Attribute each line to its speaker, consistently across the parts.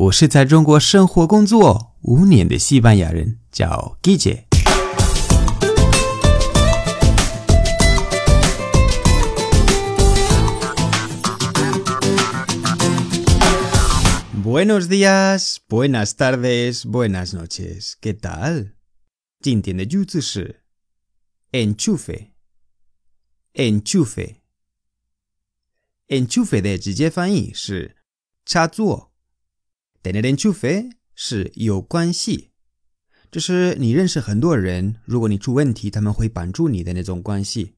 Speaker 1: 我是在中国生活工作五年的西班牙人，叫 Guille。Buenos días, buenas tardes, buenas noches. ¿Qué tal? 今天的句子是 enchufe。enchufe。enchufe 的直接翻译是插座。Tener enchufe 是有关系，就是你认识很多人，如果你出问题，他们会帮助你的那种关系。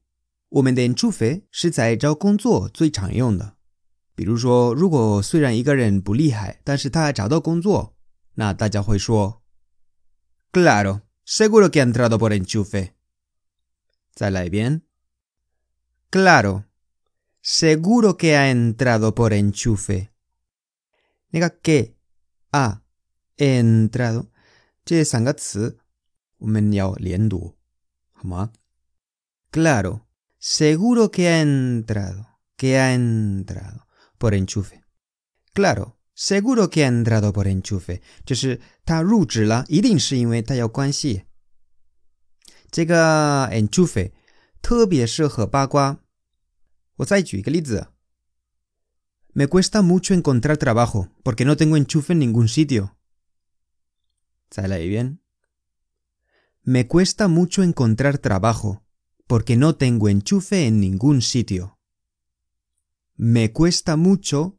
Speaker 1: 我们的 enchufe 是在找工作最常用的。比如说，如果虽然一个人不厉害，但是他找到工作，那大家会说。”再来一遍 cla。”。啊，entrado 这三个词我们要连读，好吗？Claro, seguro que ha entrado, que ha entrado por enchufe. Claro, seguro que ha entrado por enchufe，就是他入职了，一定是因为他有关系。这个 enchufe 特别适合八卦。我再举一个例子。Me cuesta mucho encontrar trabajo porque no tengo enchufe en ningún sitio. bien? Me cuesta mucho encontrar trabajo porque no tengo enchufe en ningún sitio. Me cuesta mucho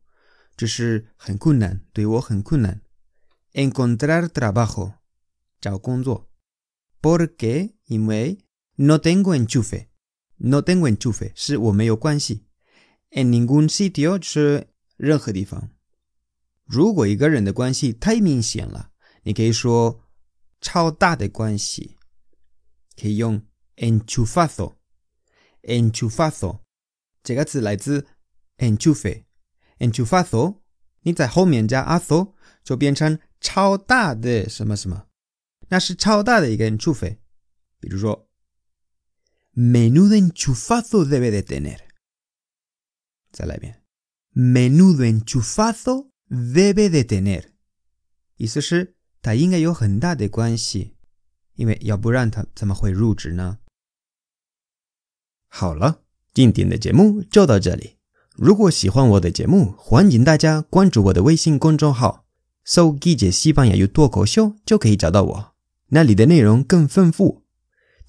Speaker 1: encontrar trabajo porque no tengo enchufe no tengo enchufe 是我没有关系 En ningún sitio 就是任何地方。如果一个人的关系太明显了，你可以说超大的关系，可以用 enchufado。enchufado 这个词来自 enchufe。enchufado 你在后面加 azo 就变成超大的什么什么，那是超大的一个 enchufe。比如说，menudo enchufado debe de tener。再来一遍，menudo enchufazo debe de tener，意思是他应该有很大的关系，因为要不然他怎么会入职呢？好了，今天的节目就到这里。如果喜欢我的节目，欢迎大家关注我的微信公众号，搜“季节西班牙语脱口秀”就可以找到我，那里的内容更丰富。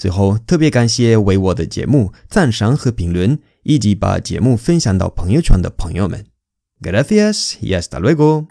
Speaker 1: 最后，特别感谢为我的节目赞赏和评论。以及把节目分享到朋友圈的朋友们。Gracias y hasta luego.